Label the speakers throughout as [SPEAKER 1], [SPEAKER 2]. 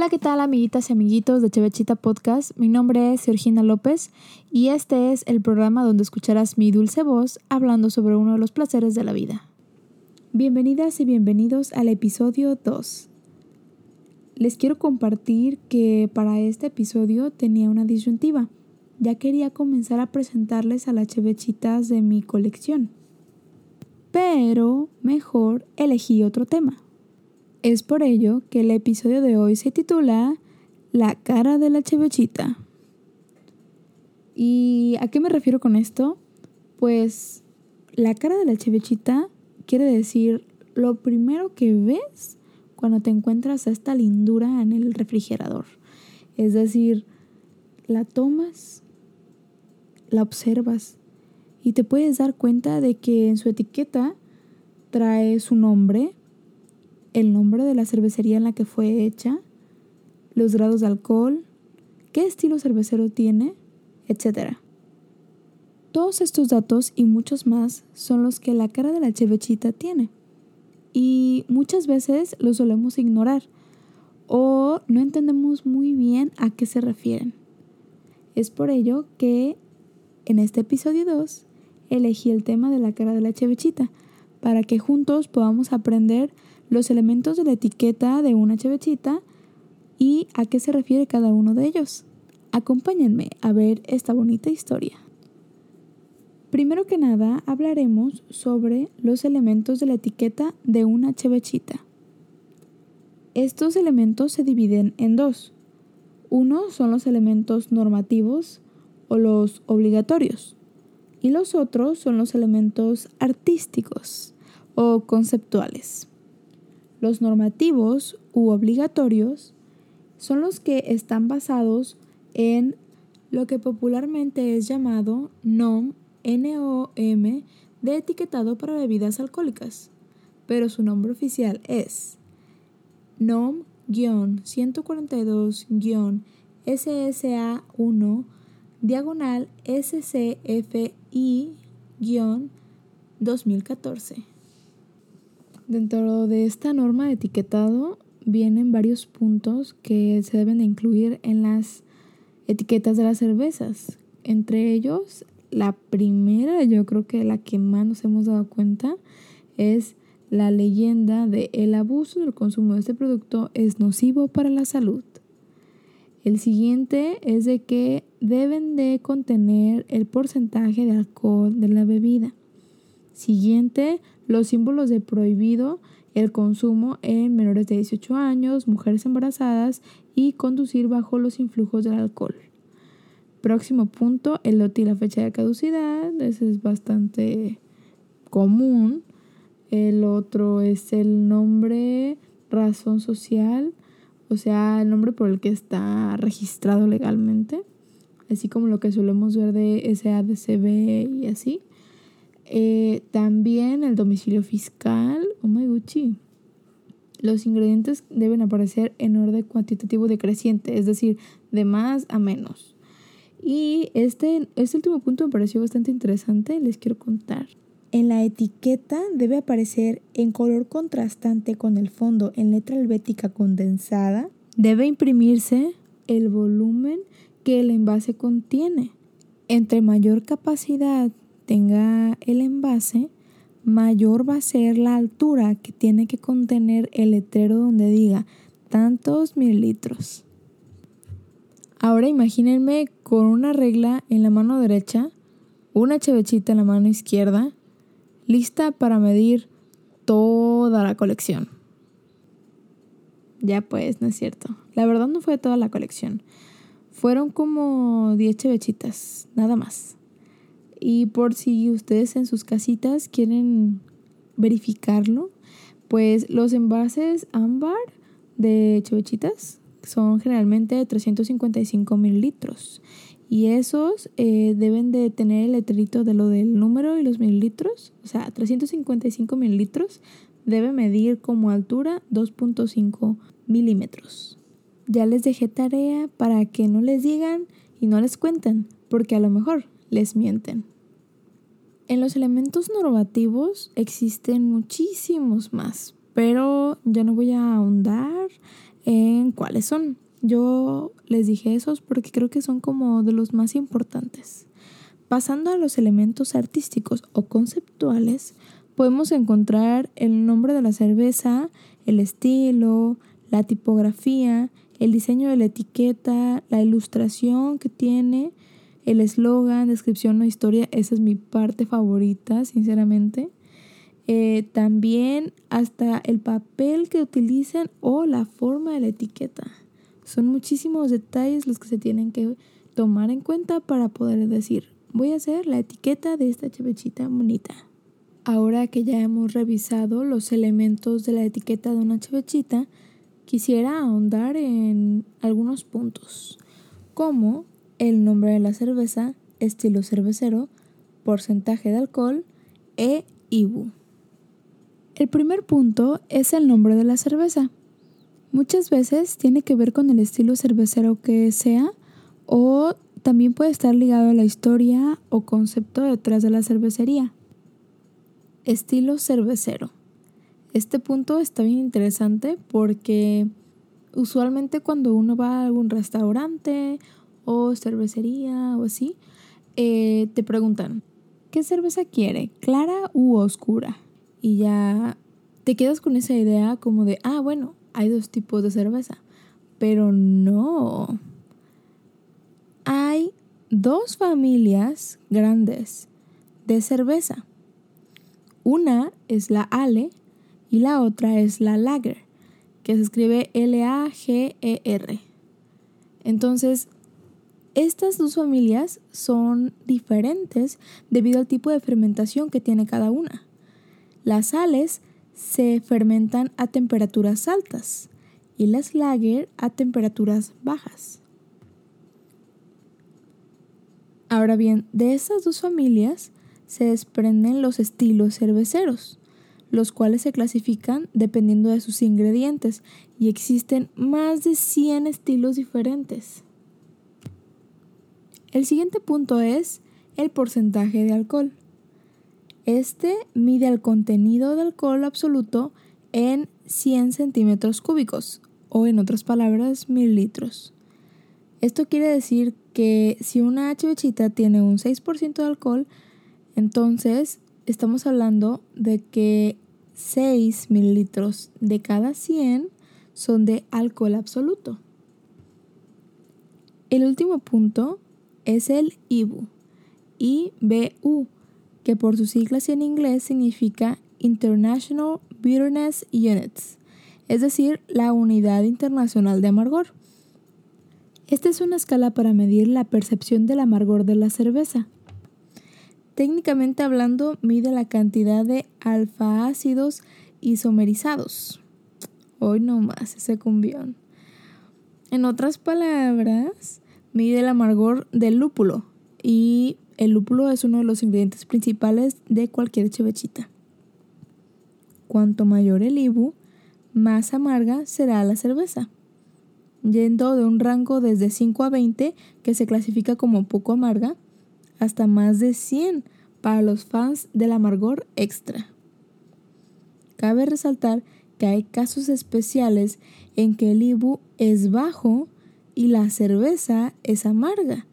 [SPEAKER 1] Hola, ¿qué tal amiguitas y amiguitos de Chevechita Podcast? Mi nombre es Georgina López y este es el programa donde escucharás mi dulce voz hablando sobre uno de los placeres de la vida. Bienvenidas y bienvenidos al episodio 2. Les quiero compartir que para este episodio tenía una disyuntiva. Ya quería comenzar a presentarles a las chevechitas de mi colección. Pero mejor elegí otro tema. Es por ello que el episodio de hoy se titula La cara de la chevechita. ¿Y a qué me refiero con esto? Pues la cara de la chevechita quiere decir lo primero que ves cuando te encuentras a esta lindura en el refrigerador. Es decir, la tomas, la observas y te puedes dar cuenta de que en su etiqueta trae su nombre, el nombre de la cervecería en la que fue hecha, los grados de alcohol, qué estilo cervecero tiene, etc. Todos estos datos y muchos más son los que la cara de la chevechita tiene. Y muchas veces los solemos ignorar o no entendemos muy bien a qué se refieren. Es por ello que en este episodio 2 elegí el tema de la cara de la chevechita para que juntos podamos aprender los elementos de la etiqueta de una chevechita y a qué se refiere cada uno de ellos. Acompáñenme a ver esta bonita historia. Primero que nada hablaremos sobre los elementos de la etiqueta de una chevechita. Estos elementos se dividen en dos. Uno son los elementos normativos o los obligatorios y los otros son los elementos artísticos o conceptuales. Los normativos u obligatorios son los que están basados en lo que popularmente es llamado NOM, NOM de etiquetado para bebidas alcohólicas, pero su nombre oficial es NOM-142-SSA1 diagonal SCFI-2014. Dentro de esta norma de etiquetado vienen varios puntos que se deben de incluir en las etiquetas de las cervezas. Entre ellos, la primera, yo creo que la que más nos hemos dado cuenta, es la leyenda de el abuso del consumo de este producto es nocivo para la salud. El siguiente es de que deben de contener el porcentaje de alcohol de la bebida. Siguiente, los símbolos de prohibido el consumo en menores de 18 años, mujeres embarazadas y conducir bajo los influjos del alcohol. Próximo punto, el lote y la fecha de caducidad. Ese es bastante común. El otro es el nombre, razón social, o sea, el nombre por el que está registrado legalmente, así como lo que solemos ver de SADCB y así. Eh, también el domicilio fiscal. Oh my Gucci. Los ingredientes deben aparecer en orden cuantitativo decreciente, es decir, de más a menos. Y este, este último punto me pareció bastante interesante, les quiero contar. En la etiqueta debe aparecer en color contrastante con el fondo en letra helvética condensada. Debe imprimirse el volumen que el envase contiene. Entre mayor capacidad tenga el envase, mayor va a ser la altura que tiene que contener el letrero donde diga tantos mililitros. Ahora imagínense con una regla en la mano derecha, una chevechita en la mano izquierda, lista para medir toda la colección. Ya pues, no es cierto. La verdad no fue toda la colección. Fueron como 10 chevechitas, nada más. Y por si ustedes en sus casitas quieren verificarlo, pues los envases ámbar de chevechitas son generalmente 355 mililitros. Y esos eh, deben de tener el letrerito de lo del número y los mililitros. O sea, 355 mililitros debe medir como altura 2.5 milímetros. Ya les dejé tarea para que no les digan y no les cuenten, porque a lo mejor les mienten. En los elementos normativos existen muchísimos más, pero yo no voy a ahondar en cuáles son. Yo les dije esos porque creo que son como de los más importantes. Pasando a los elementos artísticos o conceptuales, podemos encontrar el nombre de la cerveza, el estilo, la tipografía, el diseño de la etiqueta, la ilustración que tiene, el eslogan, descripción o historia. Esa es mi parte favorita, sinceramente. Eh, también hasta el papel que utilizan o la forma de la etiqueta. Son muchísimos detalles los que se tienen que tomar en cuenta para poder decir, voy a hacer la etiqueta de esta chevechita bonita. Ahora que ya hemos revisado los elementos de la etiqueta de una chevechita, quisiera ahondar en algunos puntos, como el nombre de la cerveza, estilo cervecero, porcentaje de alcohol e IBU. El primer punto es el nombre de la cerveza. Muchas veces tiene que ver con el estilo cervecero que sea o también puede estar ligado a la historia o concepto detrás de la cervecería. Estilo cervecero. Este punto está bien interesante porque usualmente cuando uno va a algún restaurante o cervecería o así, eh, te preguntan, ¿qué cerveza quiere? ¿Clara u oscura? y ya te quedas con esa idea como de, ah, bueno, hay dos tipos de cerveza. Pero no. Hay dos familias grandes de cerveza. Una es la Ale y la otra es la Lager, que se escribe L-A-G-E-R. Entonces, estas dos familias son diferentes debido al tipo de fermentación que tiene cada una. Las sales se fermentan a temperaturas altas y las lager a temperaturas bajas. Ahora bien, de estas dos familias se desprenden los estilos cerveceros, los cuales se clasifican dependiendo de sus ingredientes y existen más de 100 estilos diferentes. El siguiente punto es el porcentaje de alcohol. Este mide el contenido de alcohol absoluto en 100 centímetros cúbicos o en otras palabras mililitros. Esto quiere decir que si una chivechita tiene un 6% de alcohol, entonces estamos hablando de que 6 mililitros de cada 100 son de alcohol absoluto. El último punto es el IBU, IBU, que por sus siglas en inglés significa International Bitterness Units, es decir, la Unidad Internacional de Amargor. Esta es una escala para medir la percepción del amargor de la cerveza. Técnicamente hablando, mide la cantidad de alfa-ácidos isomerizados. Hoy no más ese cumbión. En otras palabras, mide el amargor del lúpulo y el lúpulo es uno de los ingredientes principales de cualquier chevechita. Cuanto mayor el IBU, más amarga será la cerveza, yendo de un rango desde 5 a 20, que se clasifica como poco amarga, hasta más de 100 para los fans del amargor extra. Cabe resaltar que hay casos especiales en que el IBU es bajo y la cerveza es amarga,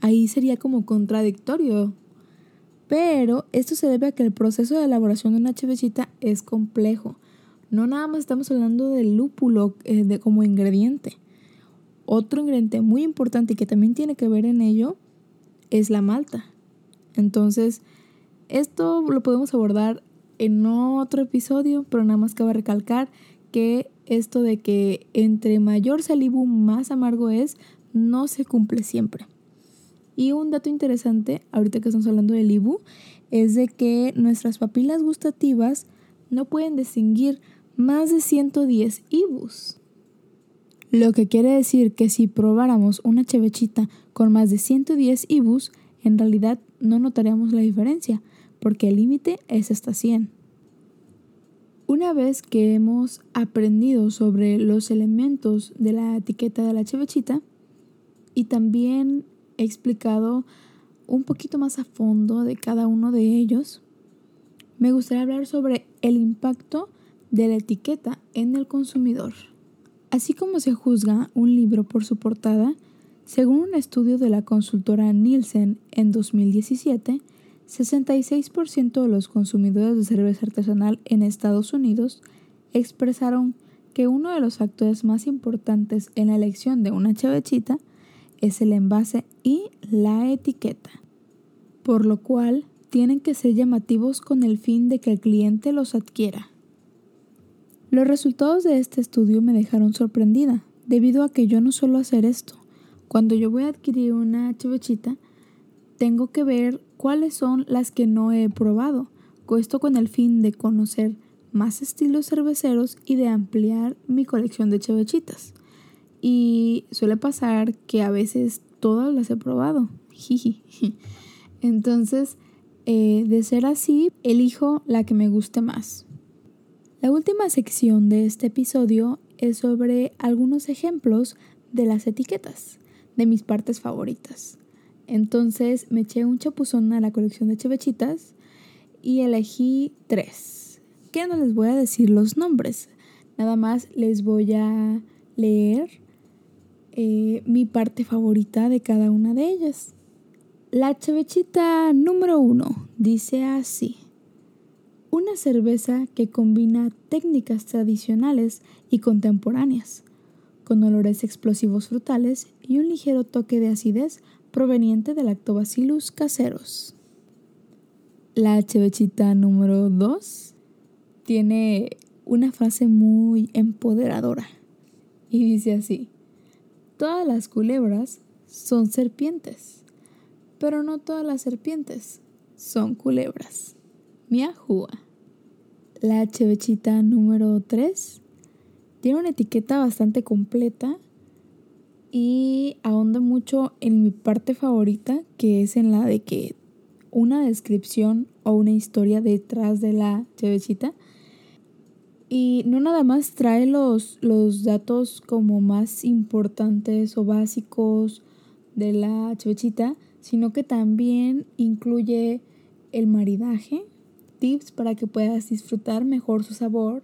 [SPEAKER 1] ahí sería como contradictorio. Pero esto se debe a que el proceso de elaboración de una chevechita es complejo. No nada más estamos hablando del lúpulo eh, de, como ingrediente. Otro ingrediente muy importante y que también tiene que ver en ello es la malta. Entonces, esto lo podemos abordar en otro episodio, pero nada más cabe recalcar que esto de que entre mayor salibu más amargo es, no se cumple siempre. Y un dato interesante, ahorita que estamos hablando del IBU, es de que nuestras papilas gustativas no pueden distinguir más de 110 IBUs. Lo que quiere decir que si probáramos una chevechita con más de 110 IBUs, en realidad no notaríamos la diferencia, porque el límite es hasta 100. Una vez que hemos aprendido sobre los elementos de la etiqueta de la chevechita y también explicado un poquito más a fondo de cada uno de ellos, me gustaría hablar sobre el impacto de la etiqueta en el consumidor. Así como se juzga un libro por su portada, según un estudio de la consultora Nielsen en 2017, 66% de los consumidores de cerveza artesanal en Estados Unidos expresaron que uno de los factores más importantes en la elección de una chavechita es el envase y la etiqueta, por lo cual tienen que ser llamativos con el fin de que el cliente los adquiera. Los resultados de este estudio me dejaron sorprendida, debido a que yo no suelo hacer esto. Cuando yo voy a adquirir una chavechita, tengo que ver cuáles son las que no he probado, esto con el fin de conocer más estilos cerveceros y de ampliar mi colección de chevechitas. Y suele pasar que a veces todas las he probado. Entonces, eh, de ser así, elijo la que me guste más. La última sección de este episodio es sobre algunos ejemplos de las etiquetas, de mis partes favoritas. Entonces me eché un chapuzón a la colección de chevechitas y elegí tres que no les voy a decir los nombres. Nada más les voy a leer eh, mi parte favorita de cada una de ellas. La chevechita número uno dice así. Una cerveza que combina técnicas tradicionales y contemporáneas, con olores explosivos frutales y un ligero toque de acidez proveniente del lactobacillus caseros. La chevechita número 2 tiene una frase muy empoderadora y dice así, todas las culebras son serpientes, pero no todas las serpientes son culebras. Miahua. La chevechita número 3 tiene una etiqueta bastante completa y ahonda mucho en mi parte favorita, que es en la de que una descripción o una historia detrás de la chevechita y no nada más trae los, los datos como más importantes o básicos de la chevechita, sino que también incluye el maridaje, tips para que puedas disfrutar mejor su sabor,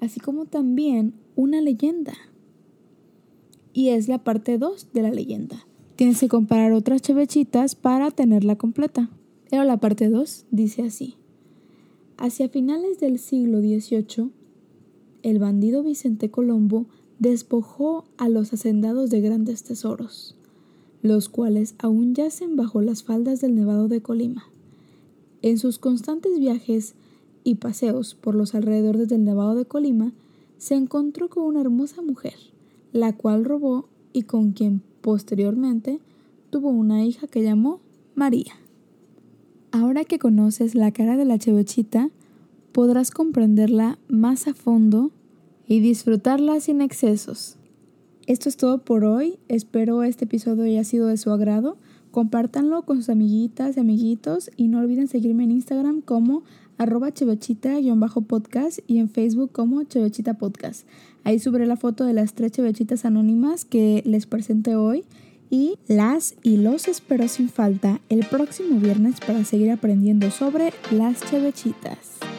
[SPEAKER 1] así como también una leyenda. Y es la parte 2 de la leyenda. Tienes que comparar otras chevechitas para tenerla completa. Pero la parte 2 dice así. Hacia finales del siglo XVIII, el bandido Vicente Colombo despojó a los hacendados de grandes tesoros, los cuales aún yacen bajo las faldas del Nevado de Colima. En sus constantes viajes y paseos por los alrededores del Nevado de Colima, se encontró con una hermosa mujer, la cual robó y con quien posteriormente tuvo una hija que llamó María. Ahora que conoces la cara de la chevechita, podrás comprenderla más a fondo y disfrutarla sin excesos. Esto es todo por hoy. Espero este episodio haya sido de su agrado. Compártanlo con sus amiguitas y amiguitos y no olviden seguirme en Instagram como arroba chevechita-podcast y en Facebook como chevechita podcast. Ahí subiré la foto de las tres chevechitas anónimas que les presenté hoy y las y los espero sin falta el próximo viernes para seguir aprendiendo sobre las chevechitas.